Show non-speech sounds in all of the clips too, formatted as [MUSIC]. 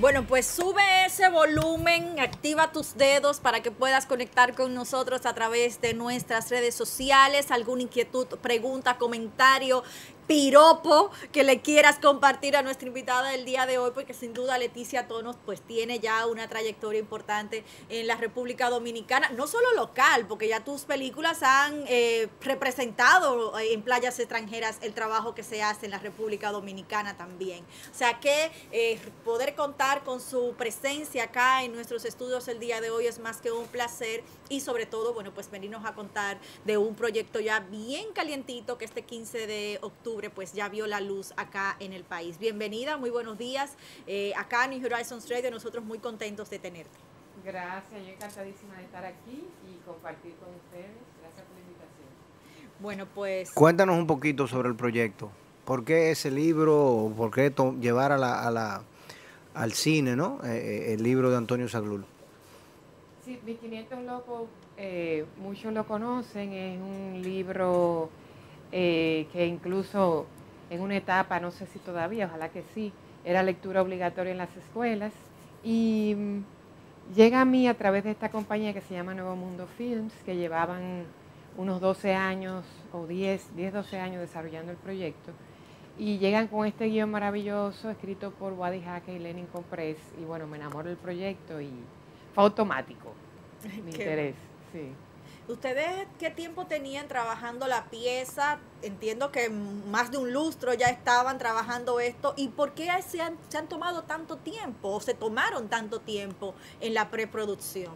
Bueno, pues sube ese volumen, activa tus dedos para que puedas conectar con nosotros a través de nuestras redes sociales. Alguna inquietud, pregunta, comentario, piropo que le quieras compartir a nuestra invitada del día de hoy, porque sin duda Leticia Tonos pues tiene ya una trayectoria importante en la República Dominicana, no solo local, porque ya tus películas han eh, representado en playas extranjeras el trabajo que se hace en la República Dominicana también. O sea que eh, poder contar con su presencia acá en nuestros estudios el día de hoy es más que un placer y sobre todo, bueno, pues venirnos a contar de un proyecto ya bien calientito que este 15 de octubre pues ya vio la luz acá en el país. Bienvenida, muy buenos días. Eh, acá en New Horizons Radio, nosotros muy contentos de tenerte. Gracias, yo encantadísima de estar aquí y compartir con ustedes. Gracias por la invitación. Bueno, pues... Cuéntanos un poquito sobre el proyecto. ¿Por qué ese libro? ¿Por qué llevar a la, a la, al cine ¿no? Eh, eh, el libro de Antonio Saglul? Sí, 1500 Locos, eh, muchos lo conocen, es un libro eh, que incluso en una etapa, no sé si todavía, ojalá que sí, era lectura obligatoria en las escuelas. Y mm, llega a mí a través de esta compañía que se llama Nuevo Mundo Films, que llevaban unos 12 años o 10, 10, 12 años desarrollando el proyecto. Y llegan con este guion maravilloso escrito por Wadi Jaque y Lenin Compress. Y bueno, me enamoro del proyecto y fue automático mi interés. Sí. ¿Ustedes qué tiempo tenían trabajando la pieza? Entiendo que más de un lustro ya estaban trabajando esto. ¿Y por qué se han, tomado tanto tiempo o se tomaron tanto tiempo en la preproducción?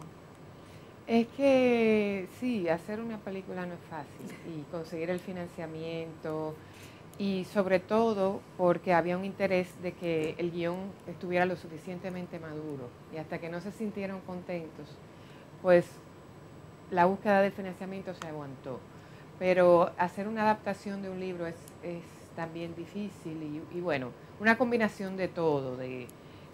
Es que sí, hacer una película no es fácil y conseguir el financiamiento y sobre todo porque había un interés de que el guion estuviera lo suficientemente maduro y hasta que no se sintieron contentos, pues la búsqueda del financiamiento se aguantó. Pero hacer una adaptación de un libro es, también difícil y, bueno, una combinación de todo, de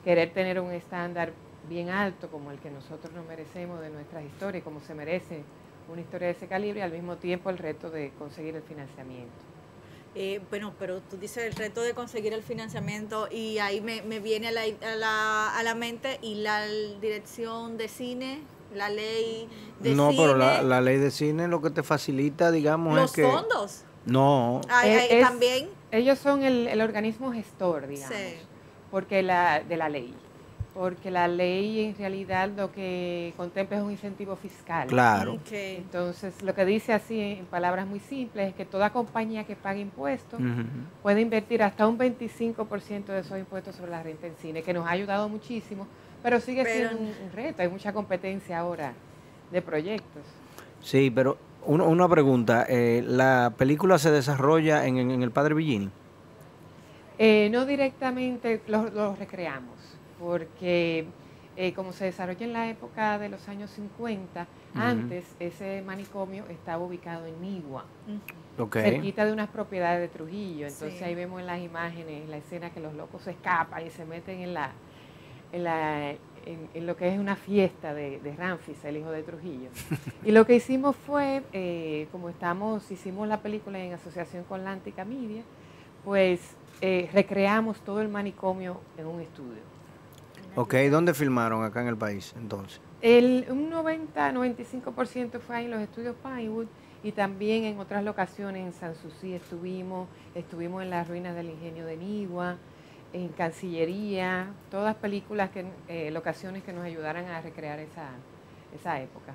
querer tener un estándar bien alto como el que nosotros nos merecemos de nuestras historias, como se merece una historia de ese calibre, y al mismo tiempo el reto de conseguir el financiamiento. Eh, bueno, pero tú dices el reto de conseguir el financiamiento y ahí me, viene a la, a, la, a la mente y la dirección de cine la ley de cine. No, pero la, ley de cine lo que te facilita, digamos, es que... ¿Los fondos? No. también. Ellos son el, organismo gestor, digamos, porque la, de la ley. Porque la ley en realidad lo que contempla es un incentivo fiscal. Claro. Entonces, lo que dice así en palabras muy simples es que toda compañía que pague impuestos puede invertir hasta un 25% de esos impuestos sobre la renta en cine, que nos ha ayudado muchísimo pero sigue siendo un, reto, hay mucha competencia ahora de proyectos. Sí, pero una pregunta, eh, ¿la película se desarrolla en, el Padre Villini? Eh, no directamente lo, recreamos, porque eh, como se desarrolla en la época de los años 50, antes ese manicomio estaba ubicado en Nigua, cerquita de unas propiedades de Trujillo. Entonces ahí vemos en las imágenes la escena que los locos se escapan y se meten en la, en, lo que es una fiesta de, de, Ramfis, el hijo de Trujillo. Y lo que hicimos fue, eh, como estamos, hicimos la película en asociación con la Antica Media, pues eh, recreamos todo el manicomio en un estudio. Ok, ¿dónde filmaron acá en el país entonces? El, un 90-95% fue en los estudios Pinewood y también en otras locaciones, en San Susi estuvimos, estuvimos en las ruinas del ingenio de Nigua, en Cancillería, todas películas, que, eh, locaciones que nos ayudaran a recrear esa, esa época.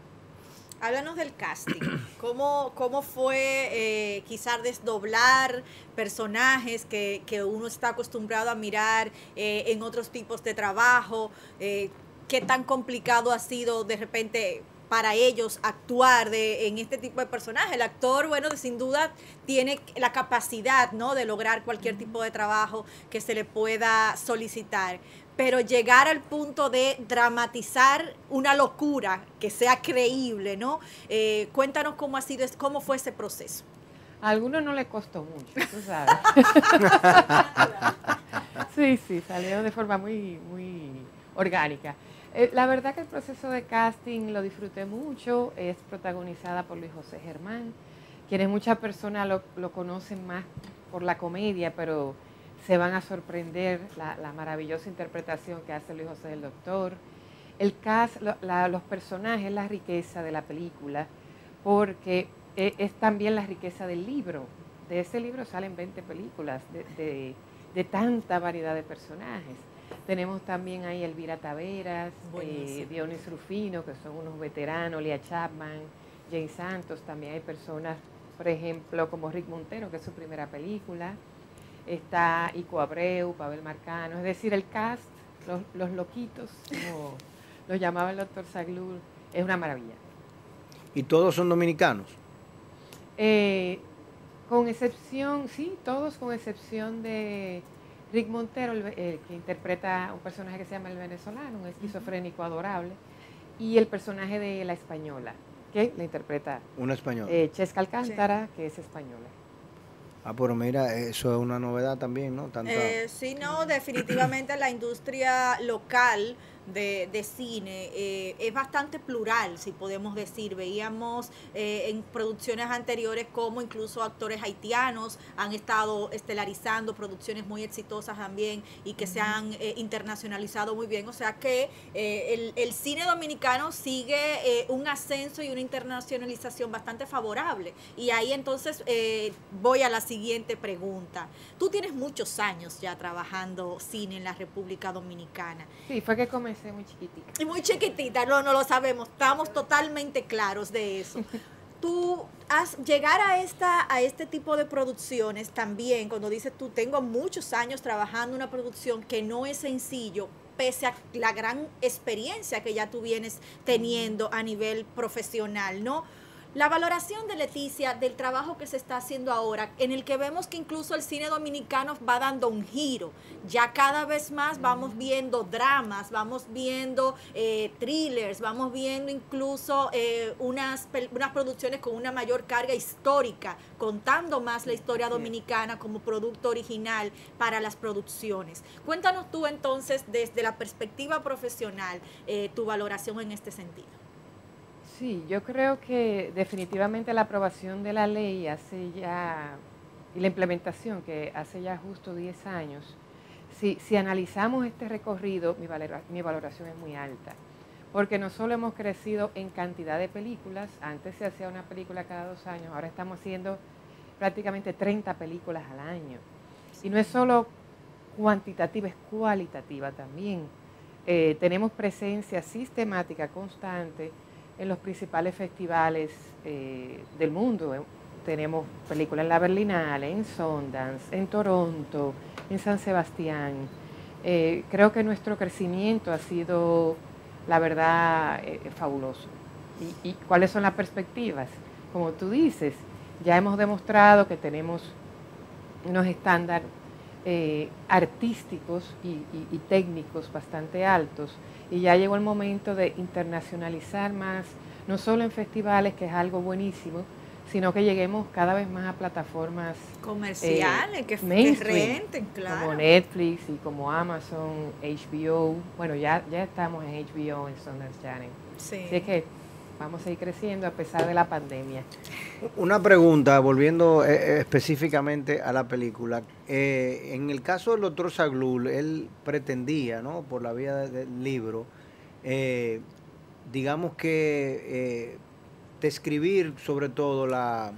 Háblanos del casting. ¿Cómo, cómo fue eh, quizás desdoblar personajes que, que, uno está acostumbrado a mirar eh, en otros tipos de trabajo? Eh, ¿Qué tan complicado ha sido de repente para ellos actuar de, en este tipo de personaje. El actor, bueno, sin duda tiene la capacidad, ¿no? De lograr cualquier tipo de trabajo que se le pueda solicitar. Pero llegar al punto de dramatizar una locura que sea creíble, ¿no? Eh, cuéntanos cómo ha sido, cómo fue ese proceso. A algunos no le costó mucho, tú sabes. [LAUGHS] sí, sí, salió de forma muy, muy orgánica. Eh, la verdad que el proceso de casting lo disfruté mucho, es protagonizada por Luis José Germán, quienes muchas personas lo, conocen más por la comedia, pero se van a sorprender la, maravillosa interpretación que hace Luis José el Doctor. El cast, los personajes, la riqueza de la película, porque e, es, también la riqueza del libro. De ese libro salen 20 películas de, de tanta variedad de personajes. Tenemos también ahí Elvira Taveras, eh, Dionis Rufino, que son unos veteranos, Lia Chapman, Jane Santos, también hay personas, por ejemplo, como Rick Montero, que es su primera película, está Ico Abreu, Pavel Marcano, es decir, el cast, los, loquitos, como [LAUGHS] los llamaba el doctor Saglur, es una maravilla. ¿Y todos son dominicanos? Eh, con excepción, sí, todos con excepción de Rick Montero, el, que interpreta un personaje que se llama el venezolano, un esquizofrénico adorable, y el personaje de la española, que la interpreta una española. Eh, Chesca Alcántara, que es española. Ah, pero mira, eso es una novedad también, ¿no? Eh, sí, no, definitivamente la industria local de, de cine eh, es bastante plural, si podemos decir. Veíamos eh, en producciones anteriores como incluso actores haitianos han estado estelarizando producciones muy exitosas también y que se han eh, internacionalizado muy bien. O sea que el, el, cine dominicano sigue un ascenso y una internacionalización bastante favorable. Y ahí entonces voy a la siguiente pregunta. Tú tienes muchos años ya trabajando cine en la República Dominicana. Sí, fue que comencé muy chiquitita. Muy chiquitita, no, no lo sabemos, estamos totalmente claros de eso. [LAUGHS] Tú has llegar a esta a este tipo de producciones también cuando dices tú tengo muchos años trabajando una producción que no es sencillo pese a la gran experiencia que ya tú vienes teniendo a nivel profesional, ¿no? La valoración de Leticia del trabajo que se está haciendo ahora, en el que vemos que incluso el cine dominicano va dando un giro. Ya cada vez más vamos viendo dramas, vamos viendo eh, thrillers, vamos viendo incluso eh, unas, unas producciones con una mayor carga histórica, contando más la historia dominicana como producto original para las producciones. Cuéntanos tú entonces desde la perspectiva profesional eh, tu valoración en este sentido. Sí, yo creo que definitivamente la aprobación de la ley hace ya, y la implementación que hace ya justo 10 años, si, si analizamos este recorrido, mi, mi valoración es muy alta, porque no solo hemos crecido en cantidad de películas, antes se hacía una película cada dos años, ahora estamos haciendo prácticamente 30 películas al año. Y no es solo cuantitativa, es cualitativa también. Eh, tenemos presencia sistemática, constante, en los principales festivales eh, del mundo. Eh, tenemos películas en la Berlinale, en Sundance, en Toronto, en San Sebastián. Eh, creo que nuestro crecimiento ha sido, la verdad, fabuloso. ¿Y, cuáles son las perspectivas? Como tú dices, ya hemos demostrado que tenemos unos estándares artísticos y técnicos bastante altos y ya llegó el momento de internacionalizar más, no solo en festivales, que es algo buenísimo, sino que lleguemos cada vez más a plataformas comerciales que, que claro. Como Netflix y como Amazon, HBO. Bueno, ya, ya estamos en HBO, en Sundance Channel. Sí. Así que vamos a ir creciendo a pesar de la pandemia. Una pregunta, volviendo eh, eh, específicamente a la película. Eh, en el caso del doctor Saglul, él pretendía, ¿no? por la vía del libro, digamos que describir sobre todo la,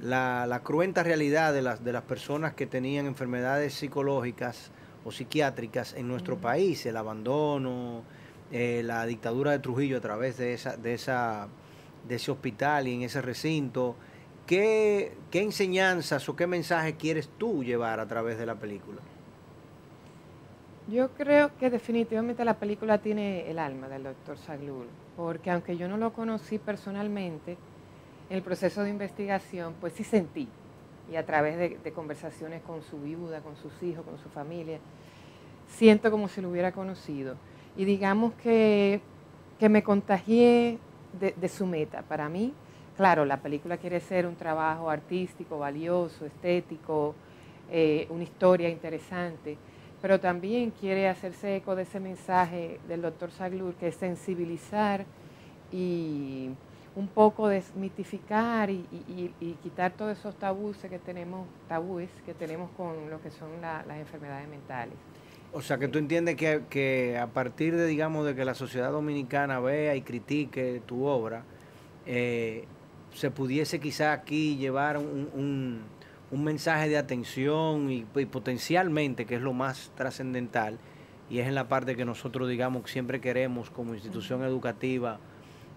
la, cruenta realidad de las, de las personas que tenían enfermedades psicológicas o psiquiátricas en nuestro país, el abandono, eh, la dictadura de Trujillo a través de, esa, de, esa, de ese hospital y en ese recinto. ¿Qué, ¿Qué enseñanzas o qué mensaje quieres tú llevar a través de la película? Yo creo que definitivamente la película tiene el alma del doctor Saglul, porque aunque yo no lo conocí personalmente, en el proceso de investigación, pues sí sentí, y a través de, conversaciones con su viuda, con sus hijos, con su familia, siento como si lo hubiera conocido. Y digamos que, me contagié de, su meta. Para mí, claro, la película quiere ser un trabajo artístico, valioso, estético, eh, una historia interesante pero también quiere hacerse eco de ese mensaje del doctor Saglur, que es sensibilizar y un poco desmitificar y, quitar todos esos tabúes que tenemos, tabúes que tenemos con lo que son las enfermedades mentales. O sea, que tú entiendes que, a partir de, digamos, de que la sociedad dominicana vea y critique tu obra, eh, se pudiese quizá aquí llevar un un mensaje de atención y, potencialmente, que es lo más trascendental, y es en la parte que nosotros, digamos, siempre queremos como institución educativa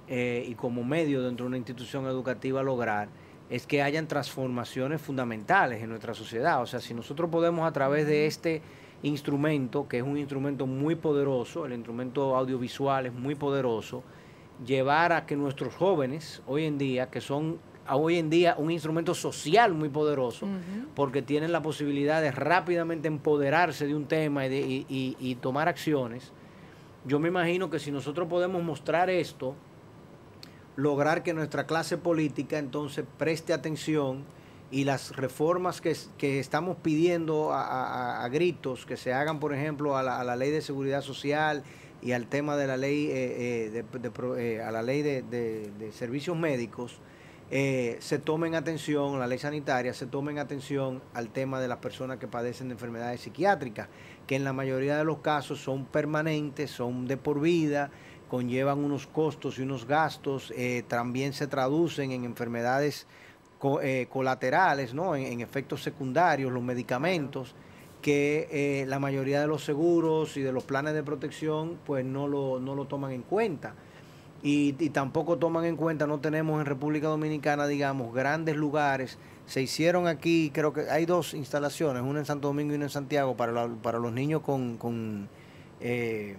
eh, y como medio dentro de una institución educativa lograr, es que hayan transformaciones fundamentales en nuestra sociedad. O sea, si nosotros podemos a través de este instrumento, que es un instrumento muy poderoso, el instrumento audiovisual es muy poderoso, llevar a que nuestros jóvenes hoy en día, que son hoy en día un instrumento social muy poderoso, porque tienen la posibilidad de rápidamente empoderarse de un tema y, tomar acciones. Yo me imagino que si nosotros podemos mostrar esto, lograr que nuestra clase política entonces preste atención y las reformas que, estamos pidiendo a, gritos que se hagan, por ejemplo, a la, ley de seguridad social y al tema de la ley, eh, eh, eh, a la ley de servicios médicos, eh, se tomen atención, la ley sanitaria, se tomen atención al tema de las personas que padecen de enfermedades psiquiátricas, que en la mayoría de los casos son permanentes, son de por vida, conllevan unos costos y unos gastos, también se traducen en enfermedades eh, colaterales, ¿no? En, efectos secundarios, los medicamentos, que la mayoría de los seguros y de los planes de protección pues no lo, no lo toman en cuenta y, tampoco toman en cuenta, no tenemos en República Dominicana, digamos, grandes lugares. Se hicieron aquí, creo que hay dos instalaciones, una en Santo Domingo y una en Santiago para, para los niños con, con eh,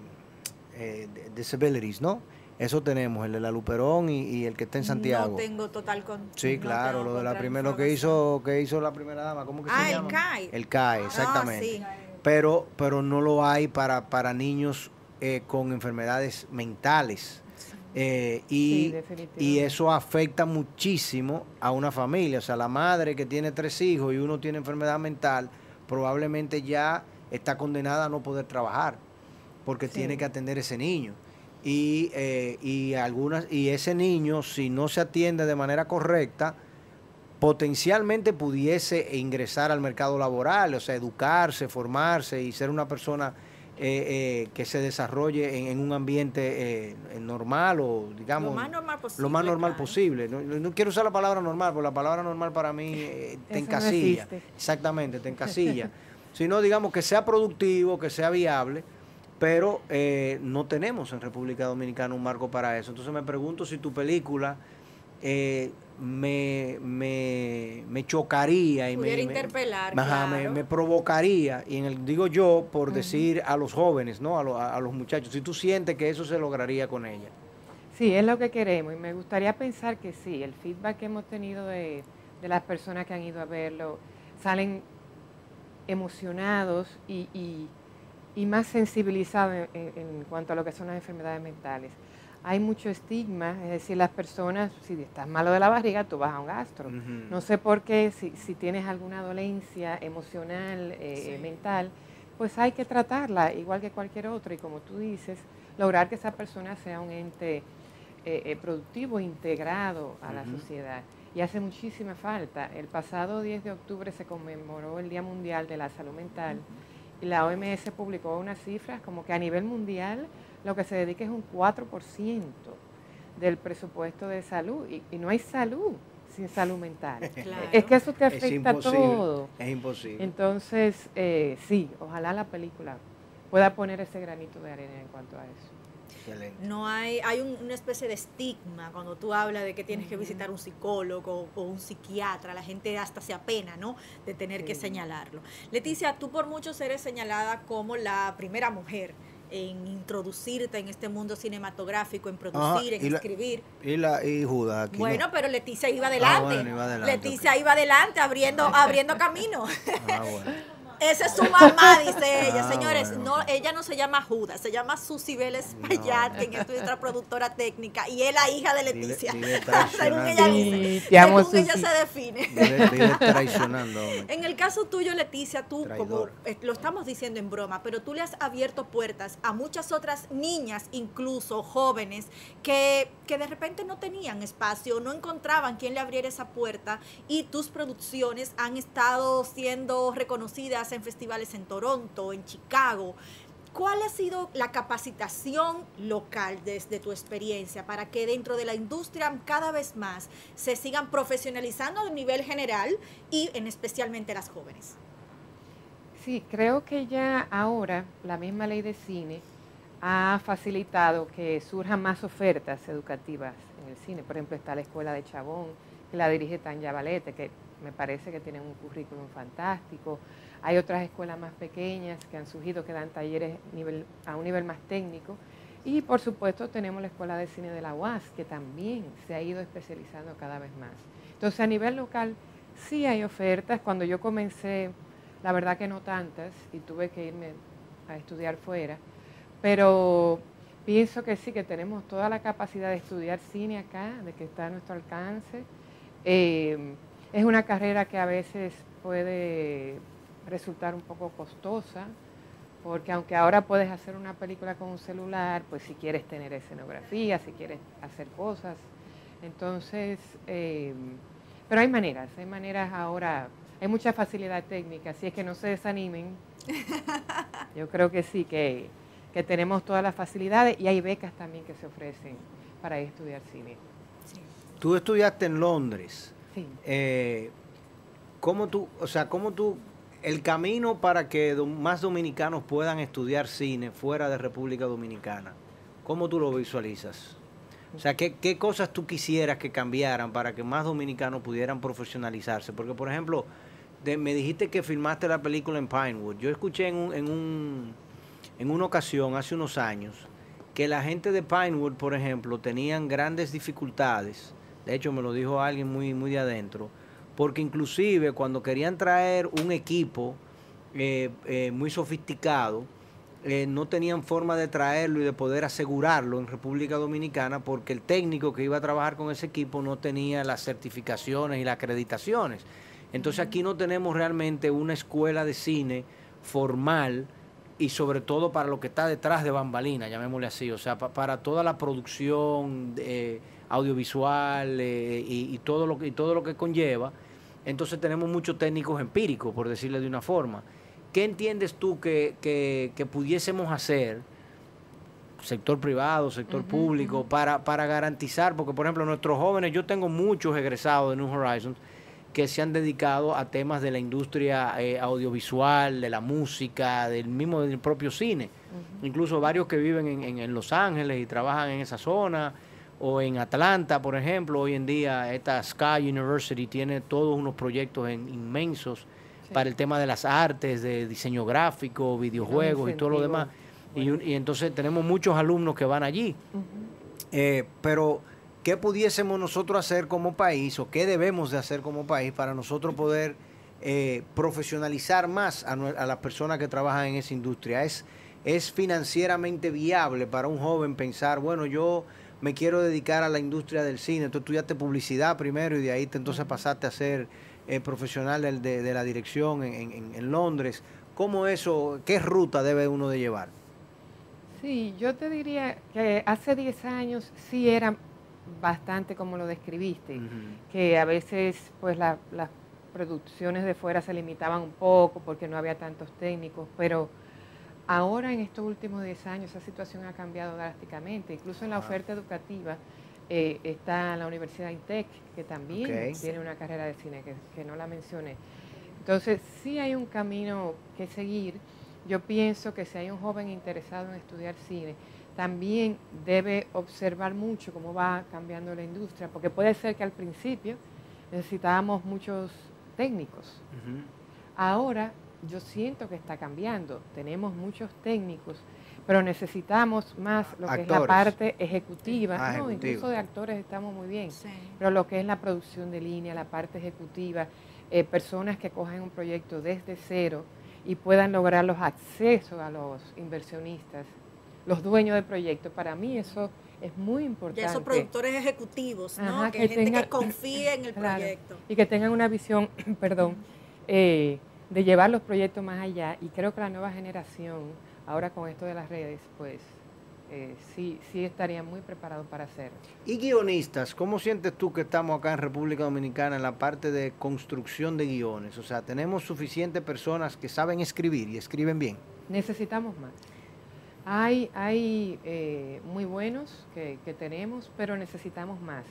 eh, disabilities, ¿no? Eso tenemos, el de la Luperón y, el que está en Santiago. No tengo total con. Sí, claro, lo de la primera, lo que hizo, que hizo la primera dama, ¿cómo que ah, se llama? el CAI. El CAI, ah, exactamente. Pero, pero no lo hay para, para niños eh, con enfermedades mentales. Eh, y, y, eso afecta muchísimo a una familia. O sea, la madre que tiene tres hijos y uno tiene enfermedad mental, probablemente ya está condenada a no poder trabajar porque tiene que atender ese niño. Y, eh, y, algunas, y ese niño, si no se atiende de manera correcta, potencialmente pudiese ingresar al mercado laboral, o sea, educarse, formarse y ser una persona eh, eh, que se desarrolle en, un ambiente eh, normal o digamos lo más normal posible. Lo más normal posible. No, quiero usar la palabra normal, porque la palabra normal para mí [LAUGHS] te encasilla. Exactamente, te encasilla. Sino digamos que sea productivo, que sea viable, pero no tenemos en República Dominicana un marco para eso. Entonces me pregunto si tu película me, me, me chocaría y me, interpelar, me, provocaría, y en el, digo yo por decir a los jóvenes, ¿no? A, a, los muchachos, si tú sientes que eso se lograría con ella. Sí, es lo que queremos y me gustaría pensar que sí, el feedback que hemos tenido de, de las personas que han ido a verlo, salen emocionados y, y, y más sensibilizados en, en cuanto a lo que son las enfermedades mentales. Hay mucho estigma, es decir, las personas, si estás malo de la barriga, tú vas a un gastro. No sé por qué, si, si tienes alguna dolencia emocional, eh, mental, pues hay que tratarla igual que cualquier otro. Y como tú dices, lograr que esa persona sea un ente eh, eh, productivo, integrado a la sociedad. Y hace muchísima falta. El pasado 10 de octubre se conmemoró el Día Mundial de la Salud Mental y la OMS publicó unas cifras como que a nivel mundial lo que se dedica es un 4% del presupuesto de salud y, no hay salud sin salud mental. [LAUGHS] Es que eso te afecta a todo. Es imposible. Entonces, eh, sí, ojalá la película pueda poner ese granito de arena en cuanto a eso. No hay, hay una especie de estigma cuando tú hablas de que tienes que visitar un psicólogo o un psiquiatra, la gente hasta se apena, ¿no? De tener que señalarlo. Leticia, tú por muchos eres señalada como la primera mujer en introducirte en este mundo cinematográfico, en producir, en escribir. Y la y Judas aquí Bueno, pero Leticia iba ah, adelante. Leticia iba adelante abriendo abriendo [LAUGHS] camino. Ah, bueno. Esa es su mamá, [LAUGHS] dice ella. Ah, Señores, no, ella no se llama Judas, se llama Susi Vélez Payat, que es nuestra productora técnica, y es la hija de Leticia. [LAUGHS] según ella dice. según ella se define. traicionando. en el caso tuyo, Leticia, tú, como eh, lo estamos diciendo en broma, pero tú le has abierto puertas a muchas otras niñas, incluso jóvenes, que, que de repente no tenían espacio, no encontraban quien le abriera esa puerta, y tus producciones han estado siendo reconocidas en festivales en Toronto, en Chicago. ¿Cuál ha sido la capacitación local desde tu experiencia para que dentro de la industria cada vez más se sigan profesionalizando a nivel general y en especialmente las jóvenes? Sí, creo que ya ahora la misma ley de cine ha facilitado que surjan más ofertas educativas en el cine. Por ejemplo, está la Escuela de Chabón, que la dirige Tanya Valete, que me parece que tiene un currículum fantástico. Hay otras escuelas más pequeñas que han surgido que dan talleres a un nivel más técnico. Y por supuesto tenemos la Escuela de Cine de la UAS, que también se ha ido especializando cada vez más. Entonces a nivel local sí hay ofertas. Cuando yo comencé, la verdad que no tantas, y tuve que irme a estudiar fuera, pero pienso que sí, que tenemos toda la capacidad de estudiar cine acá, de que está a nuestro alcance. Eh, es una carrera que a veces puede resultar un poco costosa, porque aunque ahora puedes hacer una película con un celular, pues si quieres tener escenografía, si quieres hacer cosas, entonces, eh, pero hay maneras, hay maneras ahora, hay mucha facilidad técnica, así es que no se desanimen. [LAUGHS] Yo creo que sí, que, tenemos todas las facilidades y hay becas también que se ofrecen para estudiar cine. Tú estudiaste en Londres. Sí. Eh, ¿Cómo tú, o sea, cómo tú el camino para que más dominicanos puedan estudiar cine fuera de República Dominicana, ¿cómo tú lo visualizas? O sea, ¿qué, cosas tú quisieras que cambiaran para que más dominicanos pudieran profesionalizarse? Porque, por ejemplo, me dijiste que filmaste la película en Pinewood. Yo escuché en, en, un, en una ocasión, hace unos años, que la gente de Pinewood, por ejemplo, tenían grandes dificultades. De hecho, me lo dijo alguien muy, muy de adentro porque inclusive cuando querían traer un equipo eh, eh, muy sofisticado, eh, no tenían forma de traerlo y de poder asegurarlo en República Dominicana porque el técnico que iba a trabajar con ese equipo no tenía las certificaciones y las acreditaciones. Entonces aquí no tenemos realmente una escuela de cine formal y sobre todo para lo que está detrás de bambalina, llamémosle así, o sea, para toda la producción audiovisual y, todo lo que, y todo lo que conlleva entonces tenemos muchos técnicos empíricos, por decirle de una forma. ¿Qué entiendes tú que, pudiésemos hacer, sector privado, sector público, para, para garantizar? Porque, por ejemplo, nuestros jóvenes, yo tengo muchos egresados de New Horizons que se han dedicado a temas de la industria eh, audiovisual, de la música, del mismo del propio cine. Incluso varios que viven en, en Los Ángeles y trabajan en esa zona o en Atlanta, por ejemplo, hoy en día esta Sky University tiene todos unos proyectos inmensos para el tema de las artes, de diseño gráfico, videojuegos y todo lo demás. Y, entonces tenemos muchos alumnos que van allí. Eh, pero, ¿qué pudiésemos nosotros hacer como país o qué debemos de hacer como país para nosotros poder eh, profesionalizar más a, a las personas que trabajan en esa industria? ¿Es, ¿Es financieramente viable para un joven pensar, bueno, yo me quiero dedicar a la industria del cine. Tú estudiaste publicidad primero y de ahí te, entonces pasaste a ser eh, profesional de, la dirección en, Londres. ¿Cómo eso, qué ruta debe uno de llevar? Sí, yo te diría que hace 10 años sí era bastante como lo describiste, que a veces pues las producciones de fuera se limitaban un poco porque no había tantos técnicos, pero Ahora, en estos últimos 10 años, esa situación ha cambiado drásticamente. Incluso en la oferta educativa eh, está la Universidad INTEC, que también tiene una carrera de cine, que, no la mencioné. Entonces, sí hay un camino que seguir. Yo pienso que si hay un joven interesado en estudiar cine, también debe observar mucho cómo va cambiando la industria, porque puede ser que al principio necesitábamos muchos técnicos. Ahora yo siento que está cambiando, tenemos muchos técnicos, pero necesitamos más lo que es la parte ejecutiva, no, incluso de actores estamos muy bien, pero lo que es la producción de línea, la parte ejecutiva, eh, personas que cogen un proyecto desde cero y puedan lograr los accesos a los inversionistas, los dueños del proyecto. Para mí eso es muy importante. Y esos productores ejecutivos, ¿no? que, gente que confíe en el [LAUGHS] proyecto. Y que tengan una visión, [CLEARS THROAT] perdón, eh, de llevar los proyectos más allá. Y creo que la nueva generación, ahora con esto de las redes, pues eh, sí, sí estarían muy preparados para hacerlo. ¿Y guionistas? ¿Cómo sientes tú que estamos acá en República Dominicana en la parte de construcción de guiones? O sea, ¿tenemos suficientes personas que saben escribir y escriben bien? Necesitamos más. Hay, hay eh, muy buenos que, tenemos, pero necesitamos más.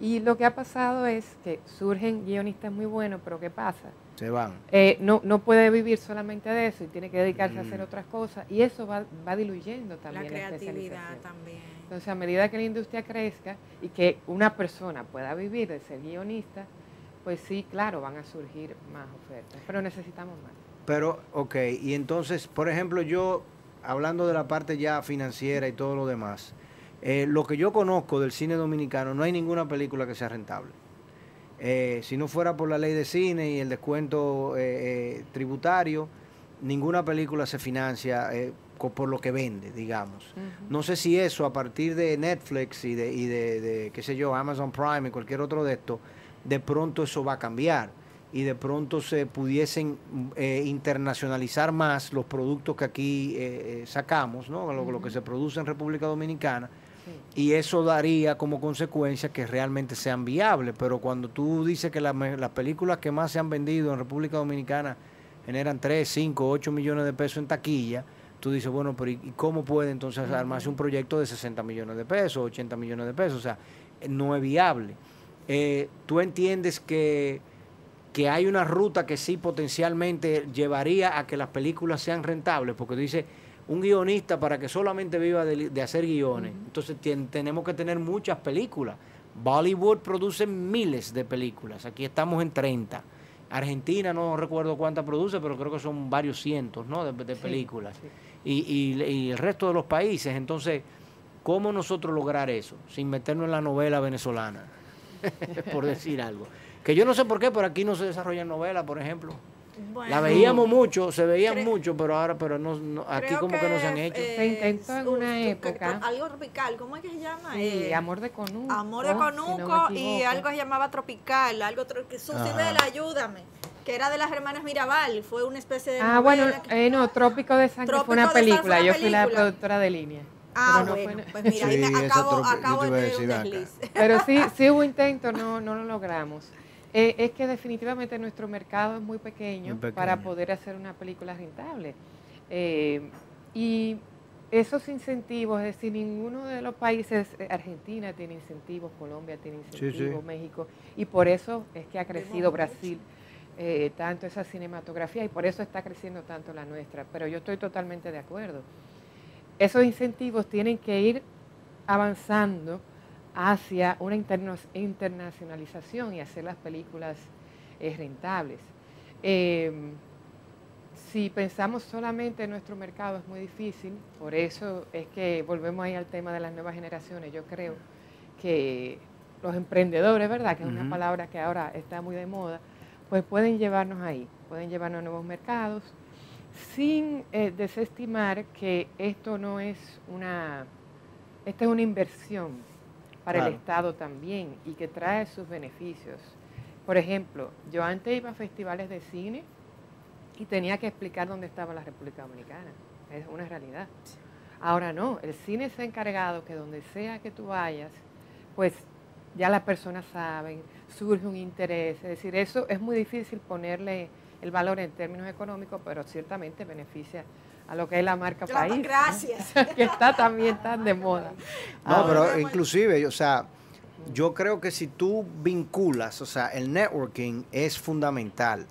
Y lo que ha pasado es que surgen guionistas muy buenos, pero ¿qué pasa? Se van. Eh, no, no puede vivir solamente de eso y tiene que dedicarse a hacer mm. otras cosas y eso va, va diluyendo también la creatividad también. Entonces, a medida que la industria crezca y que una persona pueda vivir de ser guionista, pues sí, claro, van a surgir más ofertas, pero necesitamos más. Pero, ok, y entonces, por ejemplo, yo, hablando de la parte ya financiera y todo lo demás, eh, lo que yo conozco del cine dominicano, no hay ninguna película que sea rentable. Eh, si no fuera por la ley de cine y el descuento eh, eh, tributario, ninguna película se financia por lo que vende, digamos. No sé si eso a partir de Netflix y de, y de, qué sé yo, Amazon Prime y cualquier otro de esto, de pronto eso va a cambiar y de pronto se pudiesen internacionalizar más los productos que aquí sacamos, ¿no? lo, que se produce en República Dominicana y eso daría como consecuencia que realmente sean viables. Pero cuando tú dices que las películas que más se han vendido en República Dominicana generan 3, 5, 8 millones de pesos en taquilla, tú dices, bueno, pero ¿y cómo puede entonces armarse un proyecto de 60 millones de pesos, 80 millones de pesos? O sea, no es viable. Eh, tú entiendes que, que hay una ruta que sí potencialmente llevaría a que las películas sean rentables, porque tú dices un guionista para que solamente viva de, hacer guiones. Entonces tenemos que tener muchas películas. Bollywood produce miles de películas. Aquí estamos en 30. Argentina no recuerdo cuántas produce, pero creo que son varios cientos ¿no? de, películas. Y, y, el resto de los países. Entonces, ¿cómo nosotros lograr eso sin meternos en la novela venezolana? [LAUGHS] por decir algo. Que yo no sé por qué, pero aquí no se desarrollan novelas, por ejemplo la veíamos mucho, se veían mucho, pero ahora, pero no, aquí como que, no se han hecho. se intentó en una época. algo tropical, ¿cómo es que se llama? Sí, eh, Amor de Conuco. Amor de Conuco y algo se llamaba Tropical, algo que Susi Bell, ayúdame que era de las hermanas Mirabal, fue una especie de... Ah, bueno, eh, no, Trópico de Sangre fue una película, yo fui la productora de línea. Ah, bueno, pues mira, ahí me acabo, acabo de un desliz. Pero sí, [LAUGHS] sí hubo intento, no, no lo logramos. Eh, es que definitivamente nuestro mercado es muy pequeño, para poder hacer una película rentable. Eh, y esos incentivos, es decir, ninguno de los países, eh, Argentina tiene incentivos, Colombia tiene incentivos, México, y por eso es que ha crecido Brasil tanto esa cinematografía y por eso está creciendo tanto la nuestra. Pero yo estoy totalmente de acuerdo. Esos incentivos tienen que ir avanzando hacia una internacionalización y hacer las películas eh, rentables. Em, si pensamos solamente en nuestro mercado es muy difícil, por eso es que volvemos ahí al tema de las nuevas generaciones. Yo creo que los emprendedores, ¿verdad? Que es una palabra que ahora está muy de moda, pues pueden llevarnos ahí, pueden llevarnos a nuevos mercados, sin eh, desestimar que esto no es una, esta es una inversión para el Estado también y que trae sus beneficios. Por ejemplo, yo antes iba a festivales de cine y tenía que explicar dónde estaba la República Dominicana. Es una realidad. Ahora no, el cine se ha encargado que donde sea que tú vayas, pues ya las personas saben, surge un interés. Es decir, eso es muy difícil ponerle el valor en términos económicos, pero ciertamente beneficia a lo que es la marca país. Gracias. [LAUGHS] que está también tan de moda. No, pero inclusive, o sea, yo creo que si tú vinculas, o sea, el networking es fundamental.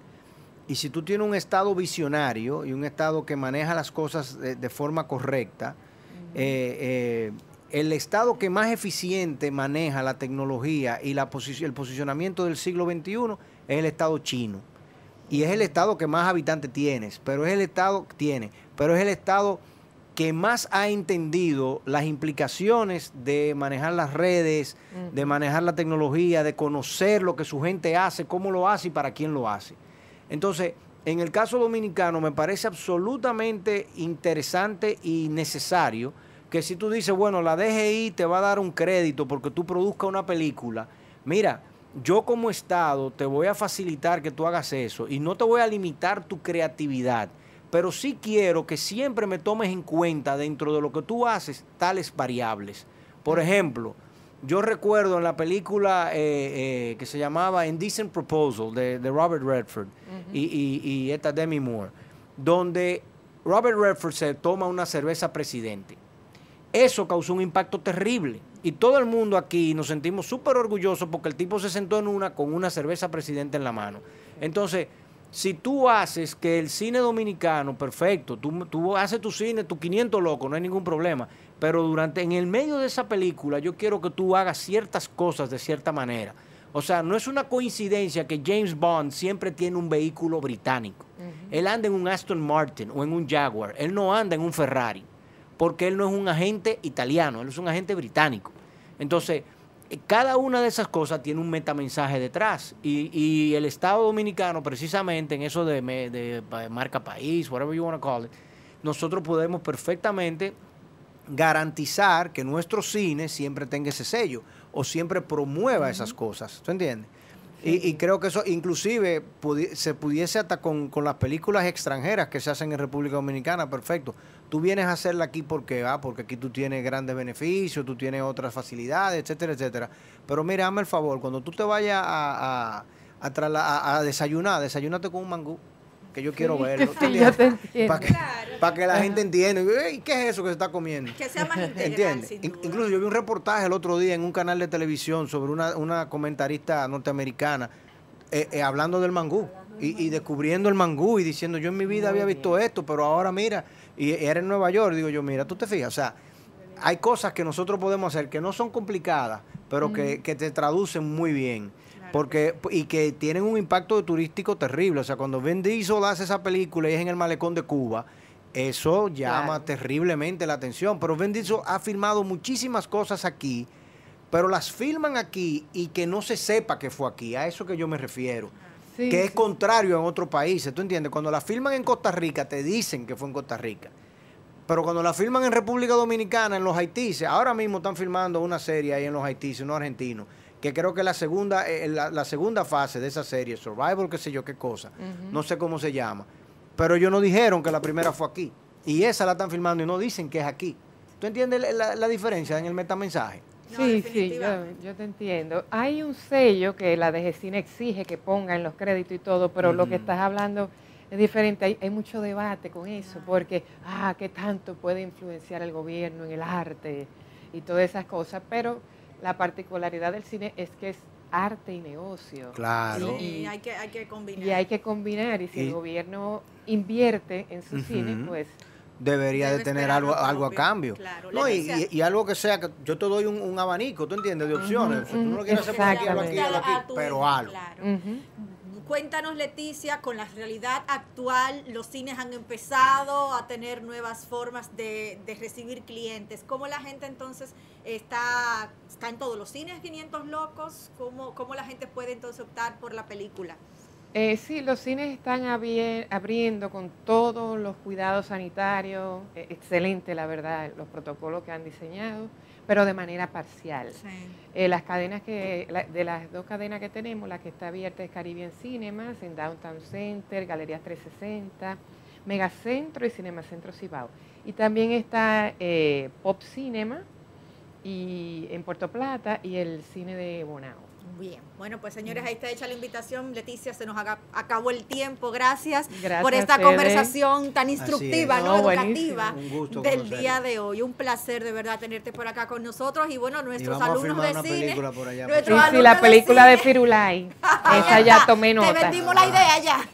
Y si tú tienes un estado visionario y un estado que maneja las cosas de, forma correcta, eh, eh, el estado que más eficiente maneja la tecnología y la el posicionamiento del siglo XXI es el estado chino. Y es el estado que más habitantes tienes, pero es el estado tiene, pero es el estado que más ha entendido las implicaciones de manejar las redes, de manejar la tecnología, de conocer lo que su gente hace, cómo lo hace y para quién lo hace. Entonces, en el caso dominicano me parece absolutamente interesante y necesario que si tú dices, bueno, la DGI te va a dar un crédito porque tú produzcas una película, mira, yo como Estado te voy a facilitar que tú hagas eso y no te voy a limitar tu creatividad, pero sí quiero que siempre me tomes en cuenta dentro de lo que tú haces tales variables. Por ejemplo, yo recuerdo en la película eh, eh, que se llamaba Indecent Proposal de, Robert Redford y, y esta Demi Moore, donde Robert Redford se toma una cerveza presidente eso causó un impacto terrible. Y todo el mundo aquí nos sentimos súper orgullosos porque el tipo se sentó en una con una cerveza presidente en la mano. Entonces, si tú haces que el cine dominicano, perfecto, tú, tú haces tu cine, tu 500 locos, no hay ningún problema. Pero durante, en el medio de esa película, yo quiero que tú hagas ciertas cosas de cierta manera. O sea, no es una coincidencia que James Bond siempre tiene un vehículo británico. Él anda en un Aston Martin o en un Jaguar. Él no anda en un Ferrari porque él no es un agente italiano, él es un agente británico. Entonces, eh, cada una de esas cosas tiene un metamensaje detrás. Y, el Estado Dominicano, precisamente en eso de, de, marca país, whatever you want to call it, nosotros podemos perfectamente garantizar que nuestro cine siempre tenga ese sello o siempre promueva esas cosas. ¿Tú entiendes? Y, creo que eso inclusive se pudiese hasta con, con, las películas extranjeras que se hacen en República Dominicana, perfecto. Tú vienes a hacerla aquí porque, ah, porque aquí tú tienes grandes beneficios, tú tienes otras facilidades, etcétera, etcétera. Pero mira, hazme el favor, cuando tú te vayas a, a, a, a desayunar, desayúnate con un mangú que yo quiero verlo. [LAUGHS] [LAUGHS] Para que, que, la gente entienda. ¿Qué es eso que se está comiendo? Que sea más integral, Incluso yo vi un reportaje el otro día en un canal de televisión sobre una, una comentarista norteamericana eh, eh, hablando del mangú y, descubriendo el mangú y diciendo yo en mi vida había visto esto, pero ahora mira, y era en Nueva York, digo yo, mira, tú te fijas, o sea, hay cosas que nosotros podemos hacer que no son complicadas, pero que, que te traducen muy bien. Porque, y que tienen un impacto turístico terrible. O sea, cuando Vin Diesel hace esa película y es en el malecón de Cuba, eso llama terriblemente la atención. Pero Vin Diesel ha filmado muchísimas cosas aquí, pero las filman aquí y que no se sepa que fue aquí. A eso que yo me refiero. Que es contrario en otros países. ¿Tú entiendes? Cuando la filman en Costa Rica, te dicen que fue en Costa Rica. Pero cuando la filman en República Dominicana, en los Haitises, ahora mismo están filmando una serie ahí en los Haitises, unos argentinos que creo que la segunda, eh, la, segunda fase de esa serie, Survival, qué sé yo, qué cosa, no sé cómo se llama, pero ellos no dijeron que la primera fue aquí, y esa la están filmando y no dicen que es aquí. ¿Tú entiendes la, diferencia en el metamensaje? Sí, sí, yo, te entiendo. Hay un sello que la DGCINE exige que ponga en los créditos y todo, pero lo que estás hablando es diferente. Hay, hay, mucho debate con eso, porque, ah, qué tanto puede influenciar el gobierno en el arte y todas esas cosas, pero la particularidad del cine es que es arte y negocio. Claro. Y, hay, que, hay que combinar. Y hay que combinar. Y si el gobierno invierte en su cine, pues debería de tener algo, algo a cambio. Claro, no, y, y, algo que sea que yo te doy un, abanico, ¿tú entiendes? De opciones. tú no lo quieres hacer por aquí, aquí, aquí, pero algo. Claro. Cuéntanos, Leticia, con la realidad actual, los cines han empezado a tener nuevas formas de, recibir clientes. ¿Cómo la gente entonces está, está en todos los cines 500 locos? ¿Cómo, ¿Cómo la gente puede entonces optar por la película? Eh, sí, los cines están abriendo con todos los cuidados sanitarios, eh, excelente la verdad, los protocolos que han diseñado pero de manera parcial. Eh, las cadenas que, de las dos cadenas que tenemos, la que está abierta es Caribbean Cinemas, en Downtown Center, Galerías 360, Megacentro y Cinema Centro Cibao. Y también está eh, Pop Cinema y en Puerto Plata y el cine de Bonao. Bien, bueno, pues señores, ahí está hecha la invitación. Leticia, se nos acabó el tiempo. Gracias, por esta conversación tan instructiva, ¿no? Educativa del día de hoy. Un placer de verdad tenerte por acá con nosotros. Y bueno, nuestros alumnos de cine. sí, la película de, Firulay. [LAUGHS] Esa ya tomé nota. Te vendimos la idea ya.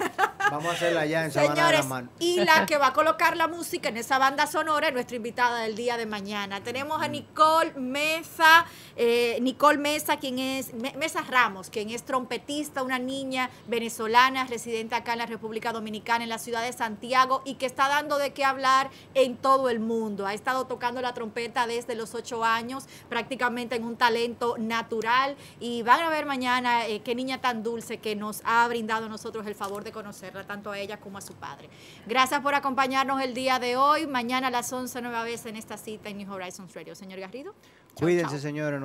Vamos a hacerla ya en Sabana Señores, y la que va a colocar la música en esa banda sonora es nuestra invitada del día de mañana. Tenemos a Nicole Mesa, eh, Nicole Mesa, quien es, Me- Mesa Ramos, quien es trompetista, una niña venezolana residente acá en la República Dominicana, en la ciudad de Santiago, y que está dando de qué hablar en todo el mundo. Ha estado tocando la trompeta desde los ocho años, prácticamente en un talento natural, y van a ver mañana eh, qué niña tan dulce que nos ha brindado a nosotros el favor de conocerla, tanto a ella como a su padre. Gracias por acompañarnos el día de hoy. Mañana a las 11 nueva vez en esta cita en New Horizons Radio. Señor Garrido. Cuídense, señores.